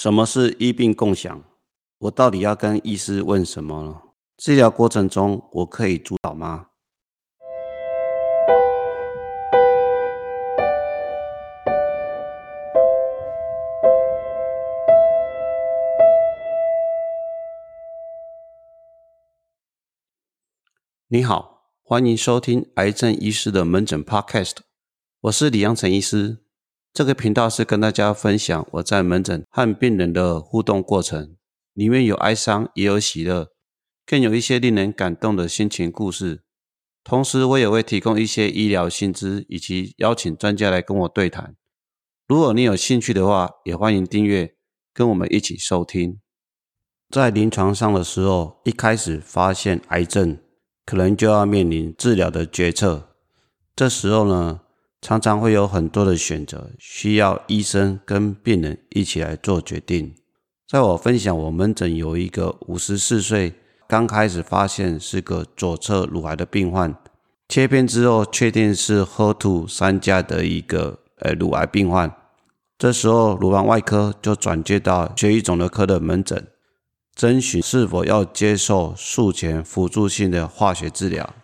什么是医病共享？我到底要跟医师问什么呢？治疗过程中我可以主导吗？你好，欢迎收听癌症医师的门诊 Podcast，我是李阳成医师。这个频道是跟大家分享我在门诊和病人的互动过程，里面有哀伤，也有喜乐，更有一些令人感动的心情故事。同时，我也会提供一些医疗薪资，以及邀请专家来跟我对谈。如果你有兴趣的话，也欢迎订阅，跟我们一起收听。在临床上的时候，一开始发现癌症，可能就要面临治疗的决策。这时候呢？常常会有很多的选择，需要医生跟病人一起来做决定。在我分享，我门诊有一个五十四岁，刚开始发现是个左侧乳癌的病患，切片之后确定是 HER2 三加的一个呃乳癌病患。这时候乳房外科就转接到血液肿瘤科的门诊，征询是否要接受术前辅助性的化学治疗。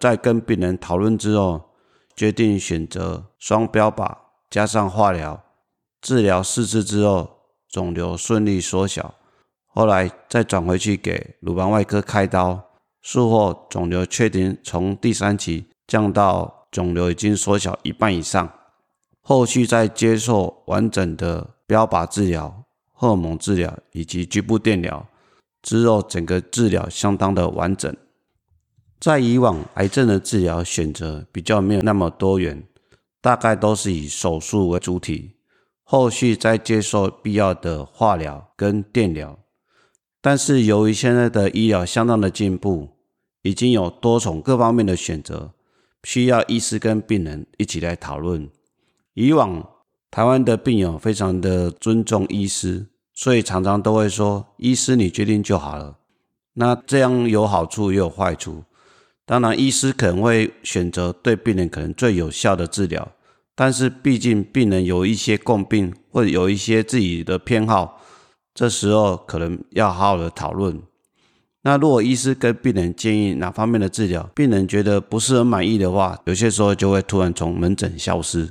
在跟病人讨论之后。决定选择双标靶加上化疗治疗四次之后，肿瘤顺利缩小。后来再转回去给乳房外科开刀，术后肿瘤确定从第三期降到肿瘤已经缩小一半以上。后续再接受完整的标靶治疗、荷尔蒙治疗以及局部电疗之后，整个治疗相当的完整。在以往，癌症的治疗选择比较没有那么多元，大概都是以手术为主体，后续再接受必要的化疗跟电疗。但是由于现在的医疗相当的进步，已经有多重各方面的选择，需要医师跟病人一起来讨论。以往台湾的病友非常的尊重医师，所以常常都会说：“医师你决定就好了。”那这样有好处也有坏处。当然，医师可能会选择对病人可能最有效的治疗，但是毕竟病人有一些共病或者有一些自己的偏好，这时候可能要好好的讨论。那如果医师跟病人建议哪方面的治疗，病人觉得不是很满意的话，有些时候就会突然从门诊消失。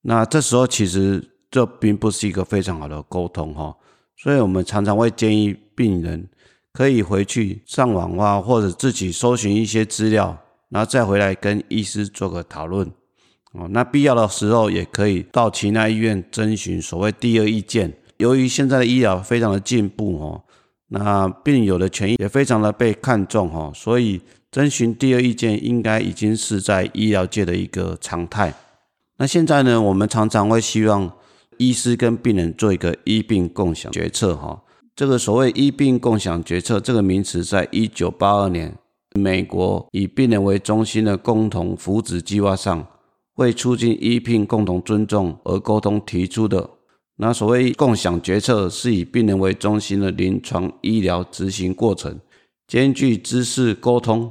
那这时候其实这并不是一个非常好的沟通哈，所以我们常常会建议病人。可以回去上网啊，或者自己搜寻一些资料，然后再回来跟医师做个讨论。哦，那必要的时候也可以到其他医院征询所谓第二意见。由于现在的医疗非常的进步哦，那病友的权益也非常的被看重哦，所以征询第二意见应该已经是在医疗界的一个常态。那现在呢，我们常常会希望医师跟病人做一个医病共享决策哈。这个所谓医病共享决策这个名词，在一九八二年，美国以病人为中心的共同福祉计划上，为促进医病共同尊重而沟通提出的。那所谓共享决策，是以病人为中心的临床医疗执行过程，兼具知识沟通、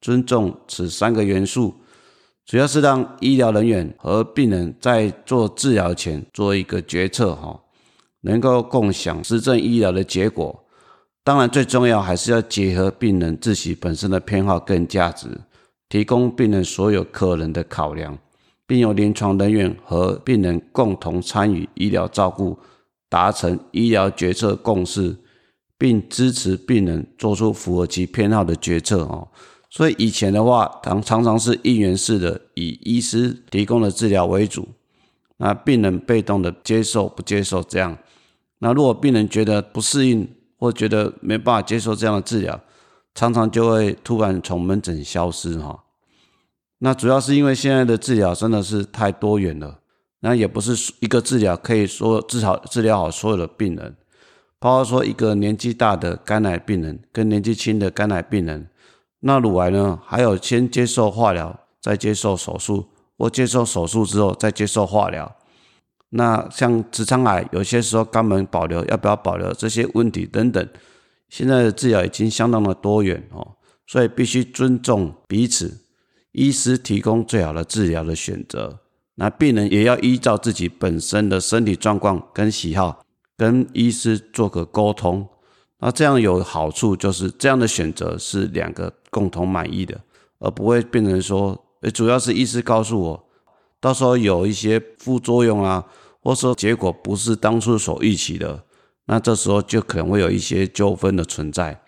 尊重此三个元素，主要是让医疗人员和病人在做治疗前做一个决策，哈。能够共享实证医疗的结果，当然最重要还是要结合病人自己本身的偏好跟价值，提供病人所有可能的考量，并由临床人员和病人共同参与医疗照顾，达成医疗决策共识，并支持病人做出符合其偏好的决策哦。所以以前的话，常常常是应援式的，以医师提供的治疗为主，那病人被动的接受不接受这样。那如果病人觉得不适应，或觉得没办法接受这样的治疗，常常就会突然从门诊消失哈。那主要是因为现在的治疗真的是太多元了，那也不是一个治疗可以说治好治疗好所有的病人。包括说一个年纪大的肝癌病人跟年纪轻的肝癌病人，那乳癌呢，还有先接受化疗，再接受手术，或接受手术之后再接受化疗。那像直肠癌，有些时候肛门保留要不要保留这些问题等等，现在的治疗已经相当的多元哦，所以必须尊重彼此，医师提供最好的治疗的选择，那病人也要依照自己本身的身体状况跟喜好，跟医师做个沟通。那这样有好处，就是这样的选择是两个共同满意的，而不会变成说，诶，主要是医师告诉我，到时候有一些副作用啊，或者说结果不是当初所预期的，那这时候就可能会有一些纠纷的存在。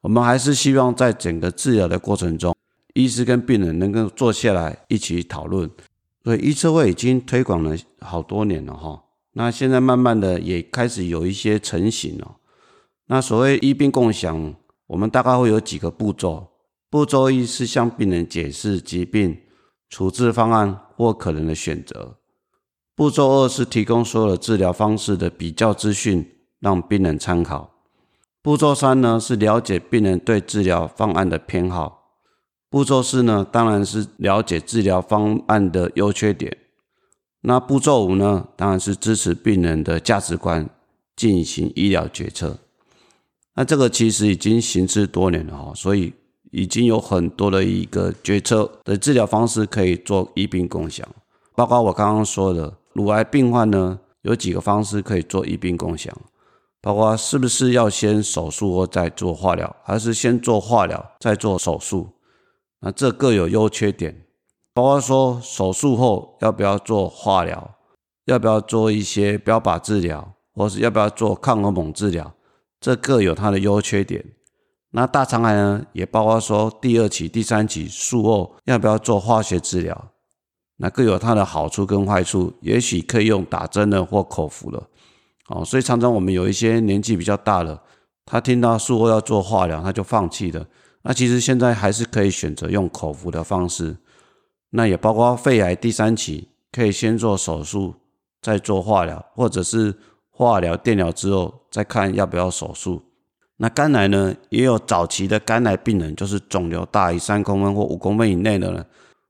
我们还是希望在整个治疗的过程中，医师跟病人能够坐下来一起讨论。所以医车会已经推广了好多年了哈，那现在慢慢的也开始有一些成型了。那所谓医病共享，我们大概会有几个步骤。步骤一是向病人解释疾病、处置方案或可能的选择。步骤二是提供所有的治疗方式的比较资讯，让病人参考。步骤三呢是了解病人对治疗方案的偏好。步骤四呢当然是了解治疗方案的优缺点。那步骤五呢当然是支持病人的价值观，进行医疗决策。那这个其实已经行之多年了哈，所以已经有很多的一个决策的治疗方式可以做一病共享。包括我刚刚说的，乳癌病患呢有几个方式可以做一病共享，包括是不是要先手术或再做化疗，还是先做化疗再做手术？那这各有优缺点。包括说手术后要不要做化疗，要不要做一些标靶治疗，或是要不要做抗荷蒙治疗？这各有它的优缺点。那大肠癌呢，也包括说第二期、第三期术后要不要做化学治疗，那各有它的好处跟坏处。也许可以用打针的或口服的。哦，所以常常我们有一些年纪比较大了，他听到术后要做化疗，他就放弃了。那其实现在还是可以选择用口服的方式。那也包括肺癌第三期，可以先做手术，再做化疗，或者是。化疗、电疗之后，再看要不要手术。那肝癌呢，也有早期的肝癌病人，就是肿瘤大于三公分或五公分以内的呢，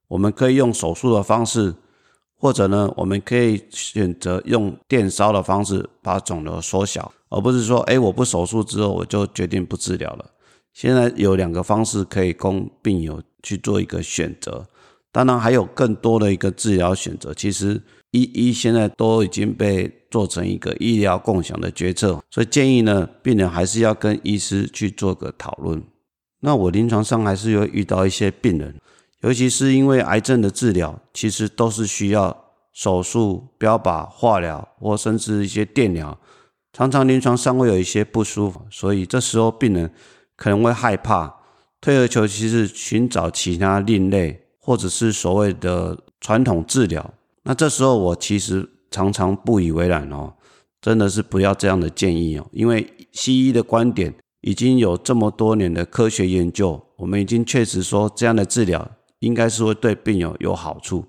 我们可以用手术的方式，或者呢，我们可以选择用电烧的方式把肿瘤缩小，而不是说，哎，我不手术之后我就决定不治疗了。现在有两个方式可以供病友去做一个选择，当然还有更多的一个治疗选择。其实。一一现在都已经被做成一个医疗共享的决策，所以建议呢，病人还是要跟医师去做个讨论。那我临床上还是有遇到一些病人，尤其是因为癌症的治疗，其实都是需要手术、标靶、化疗或甚至一些电疗，常常临床上会有一些不舒服，所以这时候病人可能会害怕，退而求其次寻找其他另类或者是所谓的传统治疗。那这时候我其实常常不以为然哦，真的是不要这样的建议哦，因为西医的观点已经有这么多年的科学研究，我们已经确实说这样的治疗应该是会对病友有好处。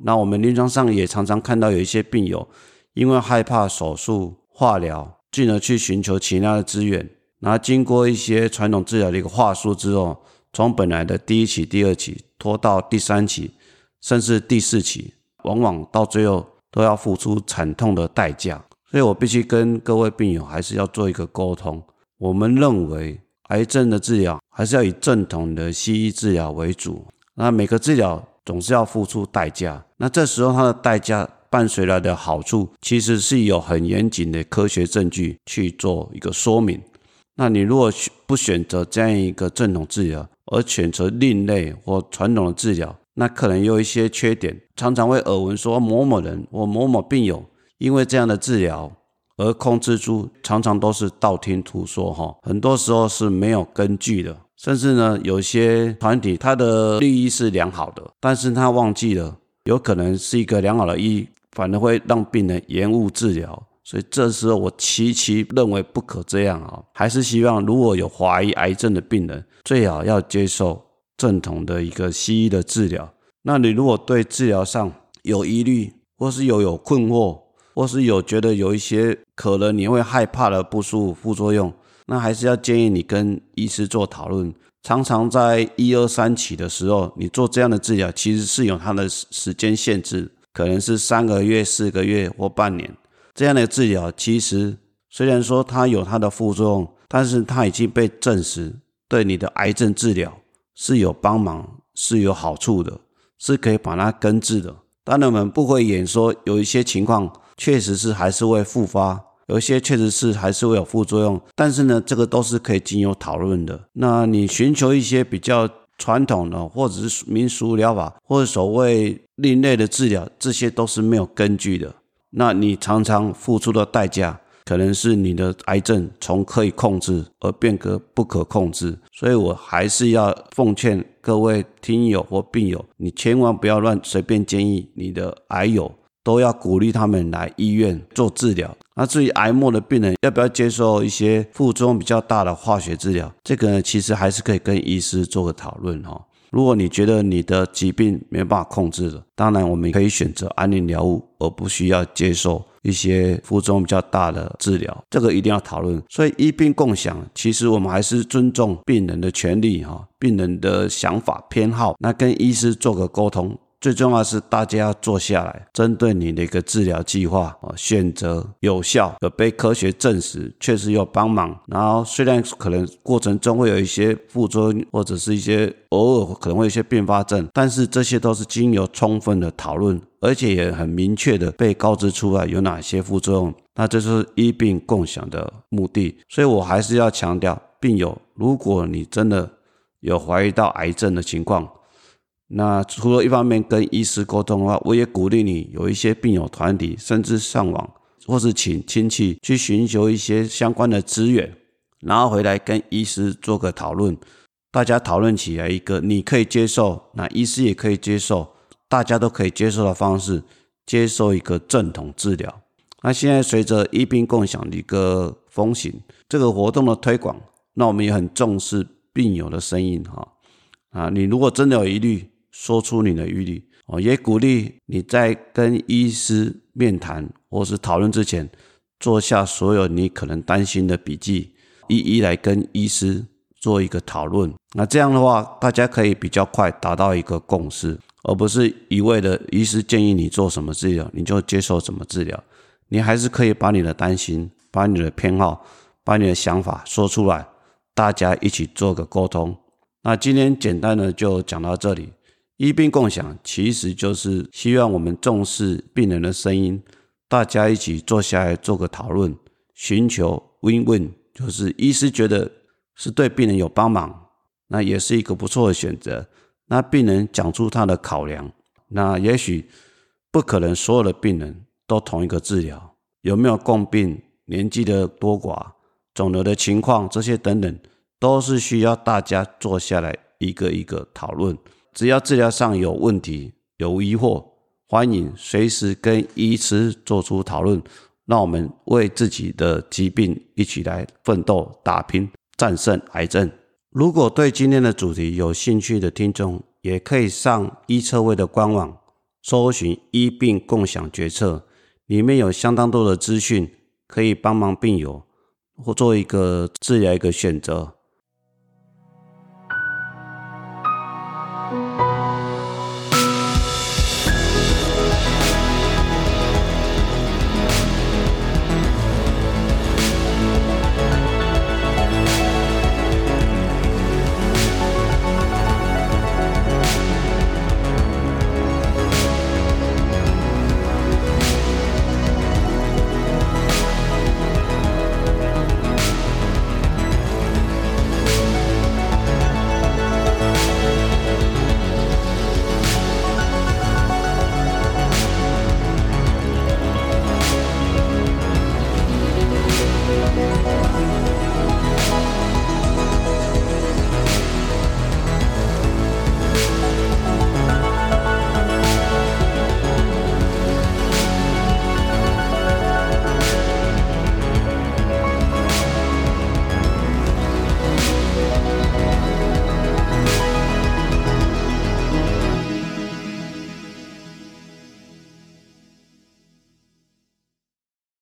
那我们临床上也常常看到有一些病友因为害怕手术、化疗，进而去寻求其他的资源，然后经过一些传统治疗的一个话术之后，从本来的第一期、第二期拖到第三期，甚至第四期。往往到最后都要付出惨痛的代价，所以我必须跟各位病友还是要做一个沟通。我们认为癌症的治疗还是要以正统的西医治疗为主。那每个治疗总是要付出代价，那这时候它的代价伴随来的好处，其实是有很严谨的科学证据去做一个说明。那你如果不选择这样一个正统治疗，而选择另类或传统的治疗，那可能有一些缺点，常常会耳闻说某某人或某某病友因为这样的治疗而控制住，常常都是道听途说哈，很多时候是没有根据的，甚至呢，有些团体他的利益是良好的，但是他忘记了，有可能是一个良好的意，反而会让病人延误治疗，所以这时候我极其认为不可这样啊，还是希望如果有怀疑癌症的病人，最好要接受。正统的一个西医的治疗，那你如果对治疗上有疑虑，或是有有困惑，或是有觉得有一些可能你会害怕的不舒服副作用，那还是要建议你跟医师做讨论。常常在一二三期的时候，你做这样的治疗，其实是有它的时间限制，可能是三个月、四个月或半年。这样的治疗其实虽然说它有它的副作用，但是它已经被证实对你的癌症治疗。是有帮忙，是有好处的，是可以把它根治的。当然，我们不会演说有一些情况确实是还是会复发，有一些确实是还是会有副作用，但是呢，这个都是可以经由讨论的。那你寻求一些比较传统的，或者是民俗疗法，或者所谓另类的治疗，这些都是没有根据的。那你常常付出的代价。可能是你的癌症从可以控制而变革不可控制，所以我还是要奉劝各位听友或病友，你千万不要乱随便建议你的癌友，都要鼓励他们来医院做治疗。那至于癌末的病人要不要接受一些副作用比较大的化学治疗，这个呢，其实还是可以跟医师做个讨论哈。如果你觉得你的疾病没办法控制了，当然我们可以选择安宁疗物，而不需要接受一些副作用比较大的治疗。这个一定要讨论。所以医病共享，其实我们还是尊重病人的权利哈，病人的想法偏好，那跟医师做个沟通。最重要是大家要坐下来，针对你的一个治疗计划啊，选择有效、有被科学证实、确实有帮忙。然后虽然可能过程中会有一些副作用，或者是一些偶尔可能会有一些并发症，但是这些都是经由充分的讨论，而且也很明确的被告知出来有哪些副作用。那这是医病共享的目的。所以我还是要强调，病友，如果你真的有怀疑到癌症的情况，那除了一方面跟医师沟通的话，我也鼓励你有一些病友团体，甚至上网或是请亲戚去寻求一些相关的资源，然后回来跟医师做个讨论，大家讨论起来一个你可以接受，那医师也可以接受，大家都可以接受的方式，接受一个正统治疗。那现在随着医病共享的一个风行，这个活动的推广，那我们也很重视病友的声音哈啊，你如果真的有疑虑。说出你的疑虑哦，也鼓励你在跟医师面谈或是讨论之前，做下所有你可能担心的笔记，一一来跟医师做一个讨论。那这样的话，大家可以比较快达到一个共识，而不是一味的医师建议你做什么治疗，你就接受什么治疗。你还是可以把你的担心、把你的偏好、把你的想法说出来，大家一起做个沟通。那今天简单的就讲到这里。医病共享其实就是希望我们重视病人的声音，大家一起坐下来做个讨论，寻求 win-win，就是医师觉得是对病人有帮忙，那也是一个不错的选择。那病人讲出他的考量，那也许不可能所有的病人都同一个治疗，有没有共病、年纪的多寡、肿瘤的情况这些等等，都是需要大家坐下来一个一个讨论。只要治疗上有问题、有疑惑，欢迎随时跟医师做出讨论。让我们为自己的疾病一起来奋斗、打拼、战胜癌症。如果对今天的主题有兴趣的听众，也可以上医车位的官网，搜寻“医病共享决策”，里面有相当多的资讯，可以帮忙病友或做一个治疗一个选择。